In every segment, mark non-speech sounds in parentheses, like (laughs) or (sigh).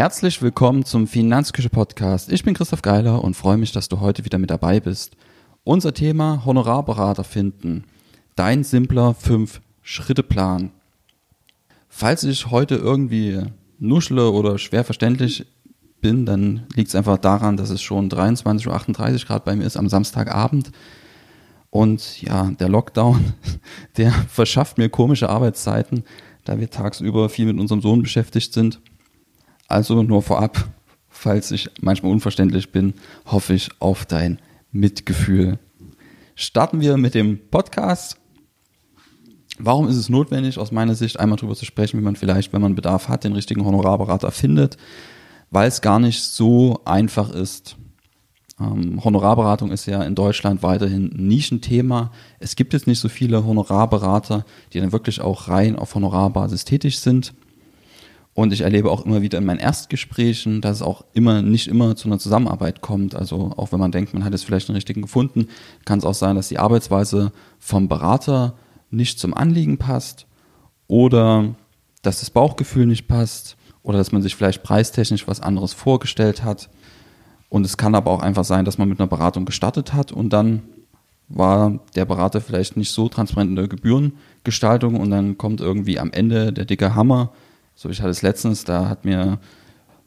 Herzlich willkommen zum Finanzküche Podcast. Ich bin Christoph Geiler und freue mich, dass du heute wieder mit dabei bist. Unser Thema Honorarberater finden. Dein simpler 5-Schritte-Plan. Falls ich heute irgendwie nuschle oder schwer verständlich bin, dann liegt es einfach daran, dass es schon 23.38 Uhr Grad bei mir ist am Samstagabend. Und ja, der Lockdown, (laughs) der verschafft mir komische Arbeitszeiten, da wir tagsüber viel mit unserem Sohn beschäftigt sind. Also nur vorab, falls ich manchmal unverständlich bin, hoffe ich auf dein Mitgefühl. Starten wir mit dem Podcast. Warum ist es notwendig, aus meiner Sicht einmal darüber zu sprechen, wie man vielleicht, wenn man Bedarf hat, den richtigen Honorarberater findet? Weil es gar nicht so einfach ist. Ähm, Honorarberatung ist ja in Deutschland weiterhin ein Nischenthema. Es gibt jetzt nicht so viele Honorarberater, die dann wirklich auch rein auf Honorarbasis tätig sind. Und ich erlebe auch immer wieder in meinen Erstgesprächen, dass es auch immer nicht immer zu einer Zusammenarbeit kommt. Also auch wenn man denkt, man hat jetzt vielleicht einen richtigen gefunden, kann es auch sein, dass die Arbeitsweise vom Berater nicht zum Anliegen passt oder dass das Bauchgefühl nicht passt oder dass man sich vielleicht preistechnisch was anderes vorgestellt hat. Und es kann aber auch einfach sein, dass man mit einer Beratung gestartet hat und dann war der Berater vielleicht nicht so transparent in der Gebührengestaltung und dann kommt irgendwie am Ende der dicke Hammer. So, ich hatte es letztens, da hat mir,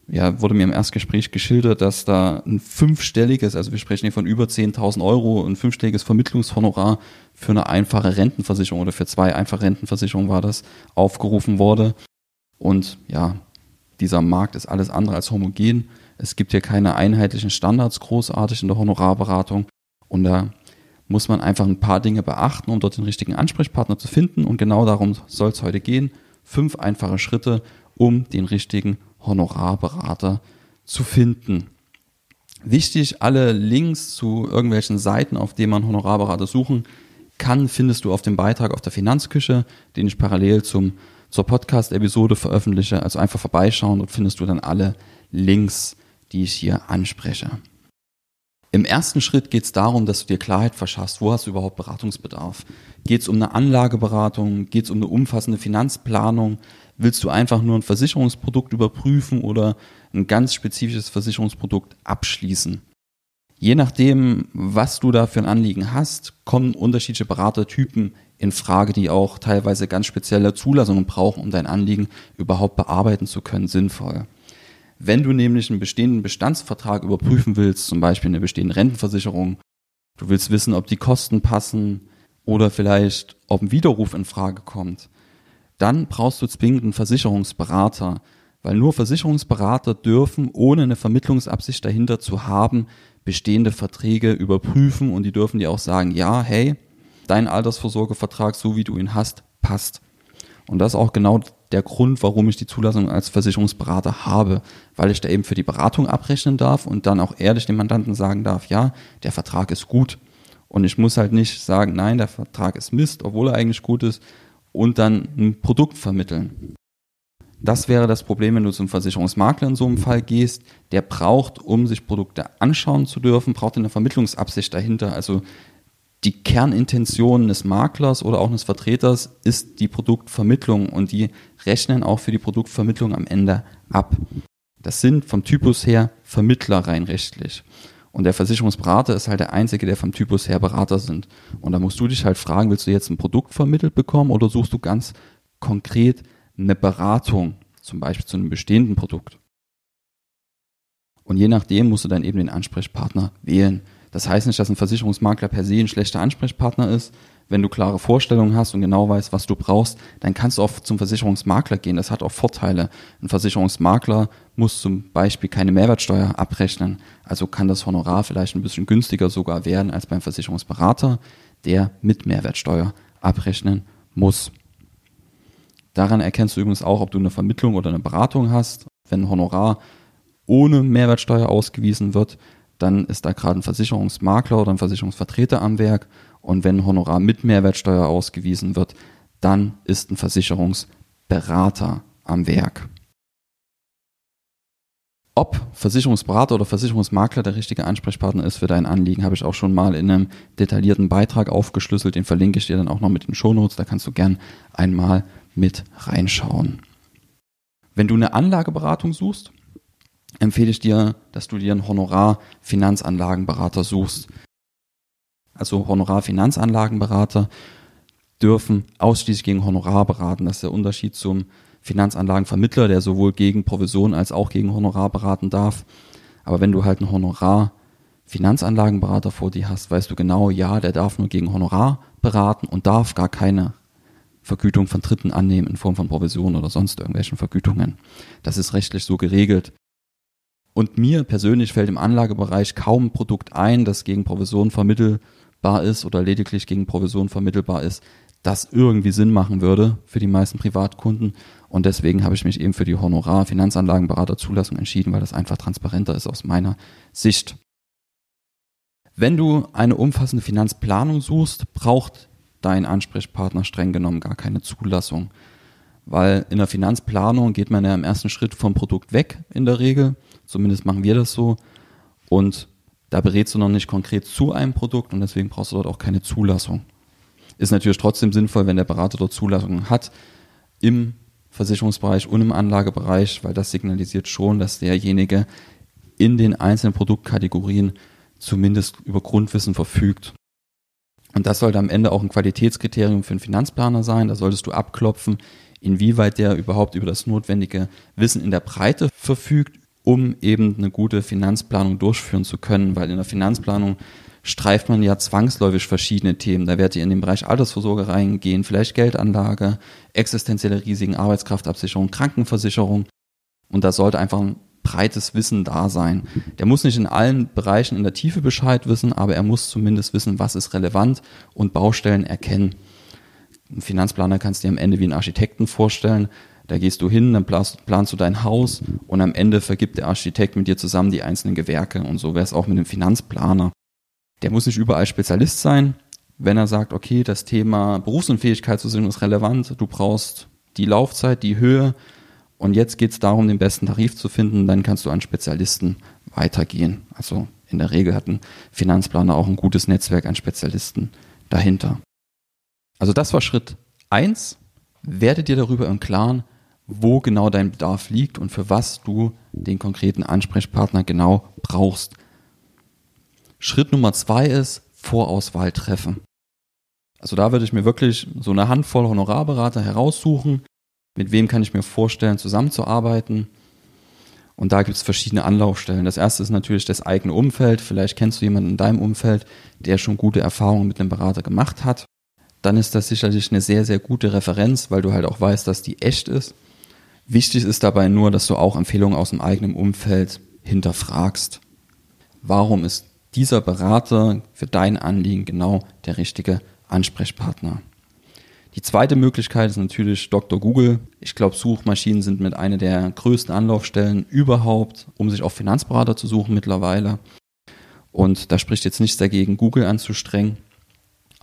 ja, wurde mir im Erstgespräch geschildert, dass da ein fünfstelliges, also wir sprechen hier von über 10.000 Euro, ein fünfstelliges Vermittlungshonorar für eine einfache Rentenversicherung oder für zwei einfache Rentenversicherungen war das, aufgerufen wurde. Und ja, dieser Markt ist alles andere als homogen. Es gibt hier keine einheitlichen Standards großartig in der Honorarberatung. Und da muss man einfach ein paar Dinge beachten, um dort den richtigen Ansprechpartner zu finden. Und genau darum soll es heute gehen. Fünf einfache Schritte, um den richtigen Honorarberater zu finden. Wichtig, alle Links zu irgendwelchen Seiten, auf denen man Honorarberater suchen kann, findest du auf dem Beitrag auf der Finanzküche, den ich parallel zum, zur Podcast-Episode veröffentliche. Also einfach vorbeischauen und findest du dann alle Links die ich hier anspreche. Im ersten Schritt geht es darum, dass du dir Klarheit verschaffst, wo hast du überhaupt Beratungsbedarf. Geht es um eine Anlageberatung, geht es um eine umfassende Finanzplanung, willst du einfach nur ein Versicherungsprodukt überprüfen oder ein ganz spezifisches Versicherungsprodukt abschließen. Je nachdem, was du da für ein Anliegen hast, kommen unterschiedliche Beratertypen in Frage, die auch teilweise ganz spezielle Zulassungen brauchen, um dein Anliegen überhaupt bearbeiten zu können, sinnvoll. Wenn du nämlich einen bestehenden Bestandsvertrag überprüfen willst, zum Beispiel eine bestehende Rentenversicherung, du willst wissen, ob die Kosten passen oder vielleicht, ob ein Widerruf in Frage kommt, dann brauchst du zwingend einen Versicherungsberater, weil nur Versicherungsberater dürfen, ohne eine Vermittlungsabsicht dahinter zu haben, bestehende Verträge überprüfen und die dürfen dir auch sagen, ja, hey, dein Altersvorsorgevertrag, so wie du ihn hast, passt. Und das ist auch genau der Grund, warum ich die Zulassung als Versicherungsberater habe, weil ich da eben für die Beratung abrechnen darf und dann auch ehrlich dem Mandanten sagen darf, ja, der Vertrag ist gut. Und ich muss halt nicht sagen, nein, der Vertrag ist Mist, obwohl er eigentlich gut ist, und dann ein Produkt vermitteln. Das wäre das Problem, wenn du zum Versicherungsmakler in so einem Fall gehst. Der braucht, um sich Produkte anschauen zu dürfen, braucht eine Vermittlungsabsicht dahinter. Also die Kernintention des Maklers oder auch des Vertreters ist die Produktvermittlung und die rechnen auch für die Produktvermittlung am Ende ab. Das sind vom Typus her Vermittler rein rechtlich. Und der Versicherungsberater ist halt der Einzige, der vom Typus her Berater sind. Und da musst du dich halt fragen, willst du jetzt ein Produkt vermittelt bekommen oder suchst du ganz konkret eine Beratung, zum Beispiel zu einem bestehenden Produkt? Und je nachdem musst du dann eben den Ansprechpartner wählen. Das heißt nicht, dass ein Versicherungsmakler per se ein schlechter Ansprechpartner ist. Wenn du klare Vorstellungen hast und genau weißt, was du brauchst, dann kannst du auch zum Versicherungsmakler gehen. Das hat auch Vorteile. Ein Versicherungsmakler muss zum Beispiel keine Mehrwertsteuer abrechnen. Also kann das Honorar vielleicht ein bisschen günstiger sogar werden als beim Versicherungsberater, der mit Mehrwertsteuer abrechnen muss. Daran erkennst du übrigens auch, ob du eine Vermittlung oder eine Beratung hast. Wenn ein Honorar ohne Mehrwertsteuer ausgewiesen wird, dann ist da gerade ein Versicherungsmakler oder ein Versicherungsvertreter am Werk und wenn Honorar mit Mehrwertsteuer ausgewiesen wird, dann ist ein Versicherungsberater am Werk. Ob Versicherungsberater oder Versicherungsmakler der richtige Ansprechpartner ist für dein Anliegen, habe ich auch schon mal in einem detaillierten Beitrag aufgeschlüsselt. Den verlinke ich dir dann auch noch mit den Shownotes. Da kannst du gern einmal mit reinschauen. Wenn du eine Anlageberatung suchst, empfehle ich dir, dass du dir einen Honorar-Finanzanlagenberater suchst. Also Honorar-Finanzanlagenberater dürfen ausschließlich gegen Honorar beraten. Das ist der Unterschied zum Finanzanlagenvermittler, der sowohl gegen Provision als auch gegen Honorar beraten darf. Aber wenn du halt einen Honorar-Finanzanlagenberater vor dir hast, weißt du genau, ja, der darf nur gegen Honorar beraten und darf gar keine Vergütung von Dritten annehmen in Form von Provision oder sonst irgendwelchen Vergütungen. Das ist rechtlich so geregelt. Und mir persönlich fällt im Anlagebereich kaum ein Produkt ein, das gegen Provision vermittelbar ist oder lediglich gegen Provision vermittelbar ist, das irgendwie Sinn machen würde für die meisten Privatkunden. Und deswegen habe ich mich eben für die Honorar-Finanzanlagenberater-Zulassung entschieden, weil das einfach transparenter ist aus meiner Sicht. Wenn du eine umfassende Finanzplanung suchst, braucht dein Ansprechpartner streng genommen gar keine Zulassung. Weil in der Finanzplanung geht man ja im ersten Schritt vom Produkt weg in der Regel. Zumindest machen wir das so. Und da berätst du noch nicht konkret zu einem Produkt und deswegen brauchst du dort auch keine Zulassung. Ist natürlich trotzdem sinnvoll, wenn der Berater dort Zulassungen hat im Versicherungsbereich und im Anlagebereich, weil das signalisiert schon, dass derjenige in den einzelnen Produktkategorien zumindest über Grundwissen verfügt. Und das sollte am Ende auch ein Qualitätskriterium für einen Finanzplaner sein. Da solltest du abklopfen, inwieweit der überhaupt über das notwendige Wissen in der Breite verfügt, um eben eine gute Finanzplanung durchführen zu können. Weil in der Finanzplanung streift man ja zwangsläufig verschiedene Themen. Da werdet ihr in den Bereich Altersvorsorge reingehen, vielleicht Geldanlage, existenzielle Risiken, Arbeitskraftabsicherung, Krankenversicherung. Und da sollte einfach ein breites Wissen da sein. Der muss nicht in allen Bereichen in der Tiefe Bescheid wissen, aber er muss zumindest wissen, was ist relevant und Baustellen erkennen. Ein Finanzplaner kannst du dir am Ende wie einen Architekten vorstellen. Da gehst du hin, dann planst, planst du dein Haus und am Ende vergibt der Architekt mit dir zusammen die einzelnen Gewerke. Und so wäre es auch mit dem Finanzplaner. Der muss nicht überall Spezialist sein. Wenn er sagt, okay, das Thema Berufsunfähigkeitsversicherung ist relevant, du brauchst die Laufzeit, die Höhe und jetzt geht es darum, den besten Tarif zu finden, dann kannst du an Spezialisten weitergehen. Also in der Regel hat ein Finanzplaner auch ein gutes Netzwerk an Spezialisten dahinter. Also das war Schritt eins. Werde dir darüber im Klaren, wo genau dein Bedarf liegt und für was du den konkreten Ansprechpartner genau brauchst. Schritt Nummer zwei ist Vorauswahl treffen. Also da würde ich mir wirklich so eine Handvoll Honorarberater heraussuchen. Mit wem kann ich mir vorstellen, zusammenzuarbeiten? Und da gibt es verschiedene Anlaufstellen. Das erste ist natürlich das eigene Umfeld. Vielleicht kennst du jemanden in deinem Umfeld, der schon gute Erfahrungen mit einem Berater gemacht hat. Dann ist das sicherlich eine sehr, sehr gute Referenz, weil du halt auch weißt, dass die echt ist. Wichtig ist dabei nur, dass du auch Empfehlungen aus dem eigenen Umfeld hinterfragst. Warum ist dieser Berater für dein Anliegen genau der richtige Ansprechpartner. Die zweite Möglichkeit ist natürlich Dr. Google. Ich glaube, Suchmaschinen sind mit einer der größten Anlaufstellen überhaupt, um sich auch Finanzberater zu suchen mittlerweile. Und da spricht jetzt nichts dagegen, Google anzustrengen.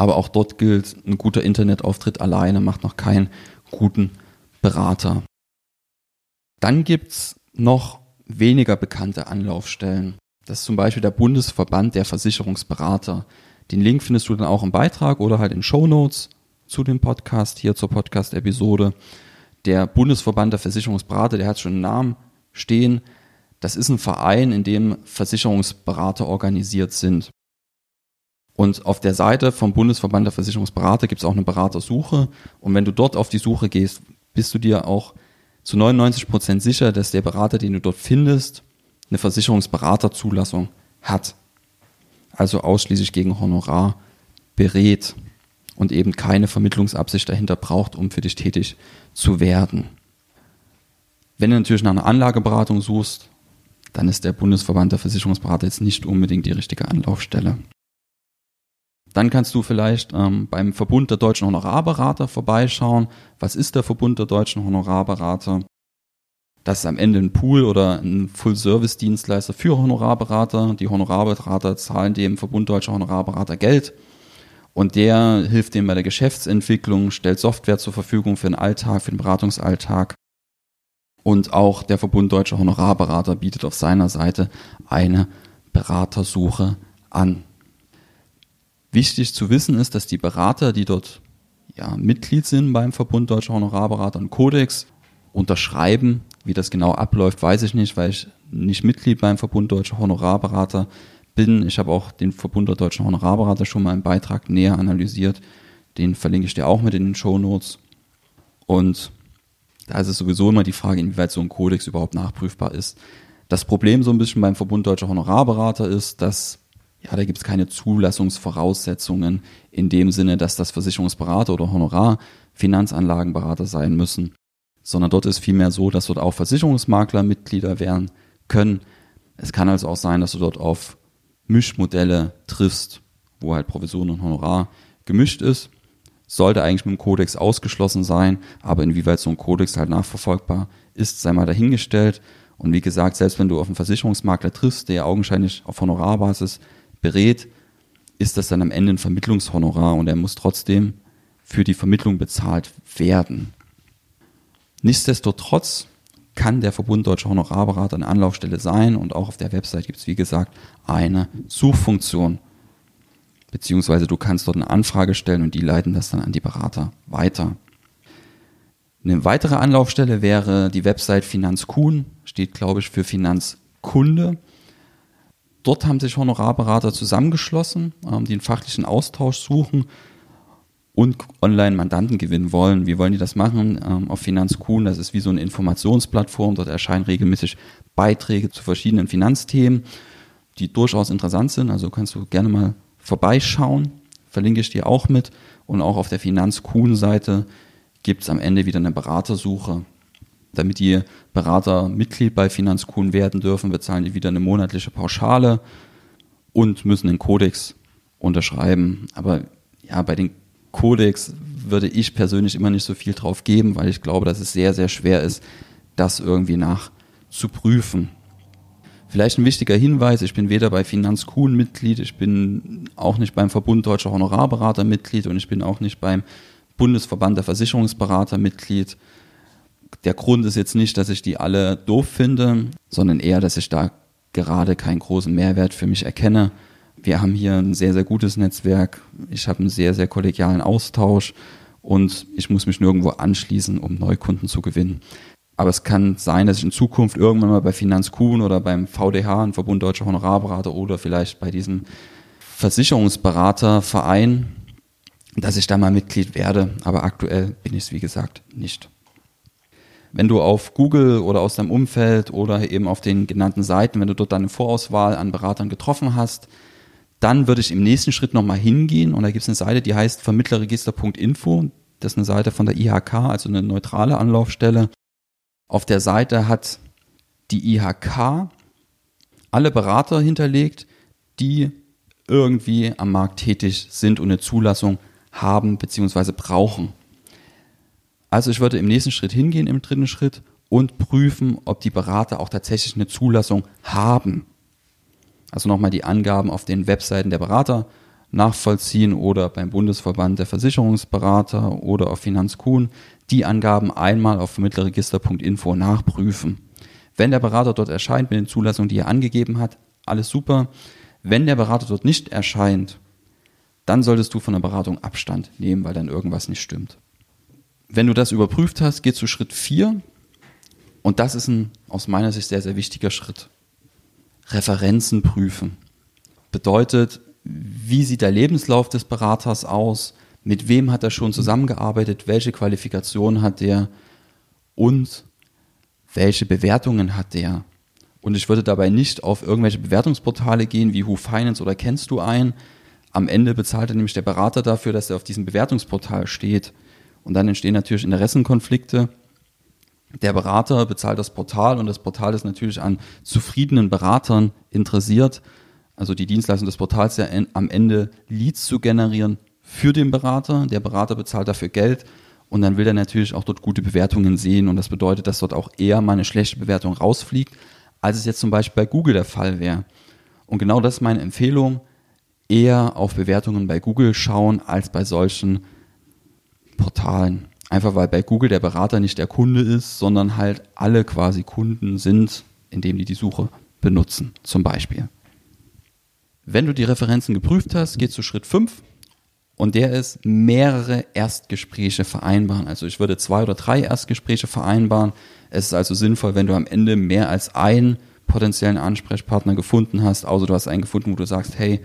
Aber auch dort gilt, ein guter Internetauftritt alleine macht noch keinen guten Berater. Dann gibt's noch weniger bekannte Anlaufstellen. Das ist zum Beispiel der Bundesverband der Versicherungsberater. Den Link findest du dann auch im Beitrag oder halt in Show Notes zu dem Podcast, hier zur Podcast-Episode. Der Bundesverband der Versicherungsberater, der hat schon einen Namen stehen. Das ist ein Verein, in dem Versicherungsberater organisiert sind. Und auf der Seite vom Bundesverband der Versicherungsberater gibt es auch eine Beratersuche. Und wenn du dort auf die Suche gehst, bist du dir auch zu 99 Prozent sicher, dass der Berater, den du dort findest, eine Versicherungsberaterzulassung hat, also ausschließlich gegen Honorar berät und eben keine Vermittlungsabsicht dahinter braucht, um für dich tätig zu werden. Wenn du natürlich nach einer Anlageberatung suchst, dann ist der Bundesverband der Versicherungsberater jetzt nicht unbedingt die richtige Anlaufstelle. Dann kannst du vielleicht ähm, beim Verbund der deutschen Honorarberater vorbeischauen. Was ist der Verbund der deutschen Honorarberater? Das ist am Ende ein Pool oder ein Full-Service-Dienstleister für Honorarberater. Die Honorarberater zahlen dem Verbund Deutscher Honorarberater Geld und der hilft dem bei der Geschäftsentwicklung, stellt Software zur Verfügung für den Alltag, für den Beratungsalltag. Und auch der Verbund Deutscher Honorarberater bietet auf seiner Seite eine Beratersuche an. Wichtig zu wissen ist, dass die Berater, die dort ja, Mitglied sind beim Verbund Deutscher Honorarberater, einen Kodex unterschreiben wie das genau abläuft, weiß ich nicht, weil ich nicht Mitglied beim Verbund Deutscher Honorarberater bin. Ich habe auch den Verbund der Deutschen Honorarberater schon mal im Beitrag näher analysiert. Den verlinke ich dir auch mit in den Show Notes. Und da ist es sowieso immer die Frage, inwieweit so ein Kodex überhaupt nachprüfbar ist. Das Problem so ein bisschen beim Verbund Deutscher Honorarberater ist, dass ja, da gibt es keine Zulassungsvoraussetzungen in dem Sinne, dass das Versicherungsberater oder Honorar-Finanzanlagenberater sein müssen, sondern dort ist vielmehr so, dass dort auch Versicherungsmakler Mitglieder werden können. Es kann also auch sein, dass du dort auf Mischmodelle triffst, wo halt Provision und Honorar gemischt ist. Sollte eigentlich mit dem Kodex ausgeschlossen sein, aber inwieweit so ein Kodex halt nachverfolgbar ist, sei mal dahingestellt. Und wie gesagt, selbst wenn du auf einen Versicherungsmakler triffst, der augenscheinlich auf Honorarbasis berät, ist das dann am Ende ein Vermittlungshonorar und er muss trotzdem für die Vermittlung bezahlt werden. Nichtsdestotrotz kann der Verbund Deutscher Honorarberater eine Anlaufstelle sein und auch auf der Website gibt es, wie gesagt, eine Suchfunktion. Beziehungsweise du kannst dort eine Anfrage stellen und die leiten das dann an die Berater weiter. Eine weitere Anlaufstelle wäre die Website Finanzkuhn, steht glaube ich für Finanzkunde. Dort haben sich Honorarberater zusammengeschlossen, ähm, die einen fachlichen Austausch suchen und Online-Mandanten gewinnen wollen. Wie wollen die das machen? Ähm, auf Finanzkuhn, das ist wie so eine Informationsplattform. Dort erscheinen regelmäßig Beiträge zu verschiedenen Finanzthemen, die durchaus interessant sind. Also kannst du gerne mal vorbeischauen. Verlinke ich dir auch mit. Und auch auf der Finanzkuhn-Seite gibt es am Ende wieder eine Beratersuche. Damit die Berater Mitglied bei Finanzkuhn werden dürfen, bezahlen die wieder eine monatliche Pauschale und müssen den Kodex unterschreiben. Aber ja, bei den Kodex würde ich persönlich immer nicht so viel drauf geben, weil ich glaube, dass es sehr, sehr schwer ist, das irgendwie nachzuprüfen. Vielleicht ein wichtiger Hinweis, ich bin weder bei Finanzkuhn Mitglied, ich bin auch nicht beim Verbund Deutscher Honorarberater Mitglied und ich bin auch nicht beim Bundesverband der Versicherungsberater Mitglied der Grund ist jetzt nicht, dass ich die alle doof finde, sondern eher, dass ich da gerade keinen großen Mehrwert für mich erkenne. Wir haben hier ein sehr, sehr gutes Netzwerk. Ich habe einen sehr, sehr kollegialen Austausch und ich muss mich nirgendwo anschließen, um Neukunden zu gewinnen. Aber es kann sein, dass ich in Zukunft irgendwann mal bei Finanzkuhn oder beim VDH, ein Verbund Deutscher Honorarberater oder vielleicht bei diesem Versicherungsberaterverein, dass ich da mal Mitglied werde. Aber aktuell bin ich es, wie gesagt, nicht. Wenn du auf Google oder aus deinem Umfeld oder eben auf den genannten Seiten, wenn du dort deine Vorauswahl an Beratern getroffen hast, dann würde ich im nächsten Schritt nochmal hingehen und da gibt es eine Seite, die heißt vermittlerregister.info. Das ist eine Seite von der IHK, also eine neutrale Anlaufstelle. Auf der Seite hat die IHK alle Berater hinterlegt, die irgendwie am Markt tätig sind und eine Zulassung haben bzw. brauchen. Also ich würde im nächsten Schritt hingehen, im dritten Schritt, und prüfen, ob die Berater auch tatsächlich eine Zulassung haben. Also nochmal die Angaben auf den Webseiten der Berater nachvollziehen oder beim Bundesverband der Versicherungsberater oder auf Finanzkuhn die Angaben einmal auf vermittlerregister.info nachprüfen. Wenn der Berater dort erscheint mit den Zulassungen, die er angegeben hat, alles super. Wenn der Berater dort nicht erscheint, dann solltest du von der Beratung Abstand nehmen, weil dann irgendwas nicht stimmt. Wenn du das überprüft hast, geht zu Schritt 4 und das ist ein aus meiner Sicht sehr, sehr wichtiger Schritt. Referenzen prüfen. Bedeutet, wie sieht der Lebenslauf des Beraters aus? Mit wem hat er schon zusammengearbeitet? Welche Qualifikation hat der? Und welche Bewertungen hat der? Und ich würde dabei nicht auf irgendwelche Bewertungsportale gehen, wie Who Finance oder kennst du ein. Am Ende bezahlt er nämlich der Berater dafür, dass er auf diesem Bewertungsportal steht. Und dann entstehen natürlich Interessenkonflikte. Der Berater bezahlt das Portal und das Portal ist natürlich an zufriedenen Beratern interessiert. Also die Dienstleistung des Portals ja am Ende Leads zu generieren für den Berater. Der Berater bezahlt dafür Geld und dann will er natürlich auch dort gute Bewertungen sehen und das bedeutet, dass dort auch eher mal eine schlechte Bewertung rausfliegt, als es jetzt zum Beispiel bei Google der Fall wäre. Und genau das ist meine Empfehlung, eher auf Bewertungen bei Google schauen als bei solchen Portalen. Einfach weil bei Google der Berater nicht der Kunde ist, sondern halt alle quasi Kunden sind, indem die die Suche benutzen, zum Beispiel. Wenn du die Referenzen geprüft hast, geht zu Schritt 5 und der ist mehrere Erstgespräche vereinbaren. Also ich würde zwei oder drei Erstgespräche vereinbaren. Es ist also sinnvoll, wenn du am Ende mehr als ein potenziellen Ansprechpartner gefunden hast, außer du hast einen gefunden, wo du sagst, hey,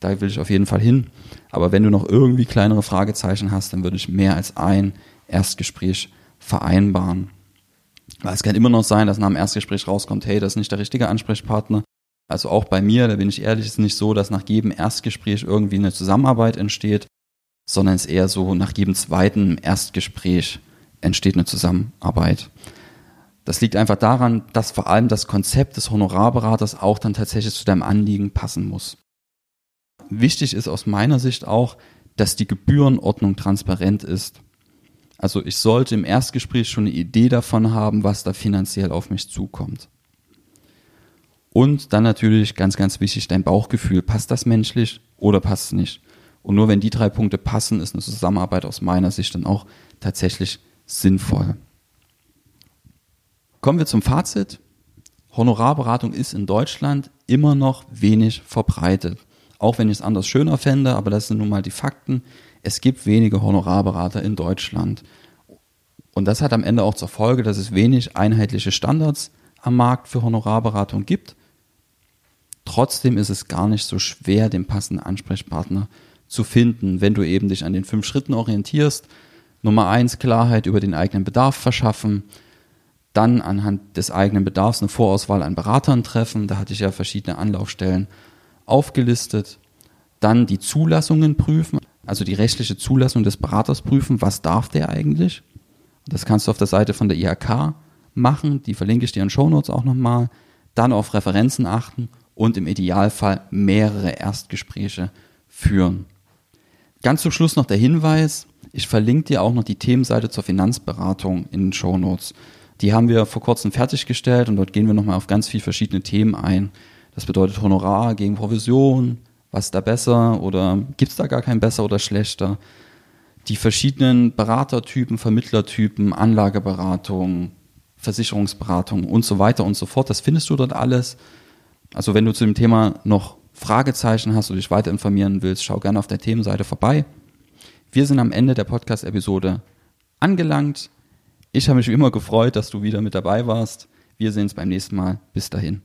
da will ich auf jeden Fall hin. Aber wenn du noch irgendwie kleinere Fragezeichen hast, dann würde ich mehr als ein Erstgespräch vereinbaren. Weil es kann immer noch sein, dass nach dem Erstgespräch rauskommt, hey, das ist nicht der richtige Ansprechpartner. Also auch bei mir, da bin ich ehrlich, ist nicht so, dass nach jedem Erstgespräch irgendwie eine Zusammenarbeit entsteht, sondern es ist eher so, nach jedem zweiten Erstgespräch entsteht eine Zusammenarbeit. Das liegt einfach daran, dass vor allem das Konzept des Honorarberaters auch dann tatsächlich zu deinem Anliegen passen muss. Wichtig ist aus meiner Sicht auch, dass die Gebührenordnung transparent ist. Also ich sollte im Erstgespräch schon eine Idee davon haben, was da finanziell auf mich zukommt. Und dann natürlich ganz, ganz wichtig, dein Bauchgefühl. Passt das menschlich oder passt es nicht? Und nur wenn die drei Punkte passen, ist eine Zusammenarbeit aus meiner Sicht dann auch tatsächlich sinnvoll. Kommen wir zum Fazit. Honorarberatung ist in Deutschland immer noch wenig verbreitet. Auch wenn ich es anders schöner fände, aber das sind nun mal die Fakten. Es gibt wenige Honorarberater in Deutschland. Und das hat am Ende auch zur Folge, dass es wenig einheitliche Standards am Markt für Honorarberatung gibt. Trotzdem ist es gar nicht so schwer, den passenden Ansprechpartner zu finden, wenn du eben dich an den fünf Schritten orientierst. Nummer eins, Klarheit über den eigenen Bedarf verschaffen. Dann anhand des eigenen Bedarfs eine Vorauswahl an Beratern treffen. Da hatte ich ja verschiedene Anlaufstellen aufgelistet. Dann die Zulassungen prüfen, also die rechtliche Zulassung des Beraters prüfen. Was darf der eigentlich? Das kannst du auf der Seite von der IHK machen. Die verlinke ich dir in Shownotes auch nochmal. Dann auf Referenzen achten und im Idealfall mehrere Erstgespräche führen. Ganz zum Schluss noch der Hinweis. Ich verlinke dir auch noch die Themenseite zur Finanzberatung in den Shownotes. Die haben wir vor kurzem fertiggestellt und dort gehen wir nochmal auf ganz viele verschiedene Themen ein. Das bedeutet Honorar gegen Provision, was ist da besser oder gibt es da gar kein besser oder schlechter? Die verschiedenen Beratertypen, Vermittlertypen, Anlageberatung, Versicherungsberatung und so weiter und so fort. Das findest du dort alles. Also wenn du zu dem Thema noch Fragezeichen hast oder dich weiter informieren willst, schau gerne auf der Themenseite vorbei. Wir sind am Ende der Podcast-Episode angelangt. Ich habe mich wie immer gefreut, dass du wieder mit dabei warst. Wir sehen uns beim nächsten Mal. Bis dahin.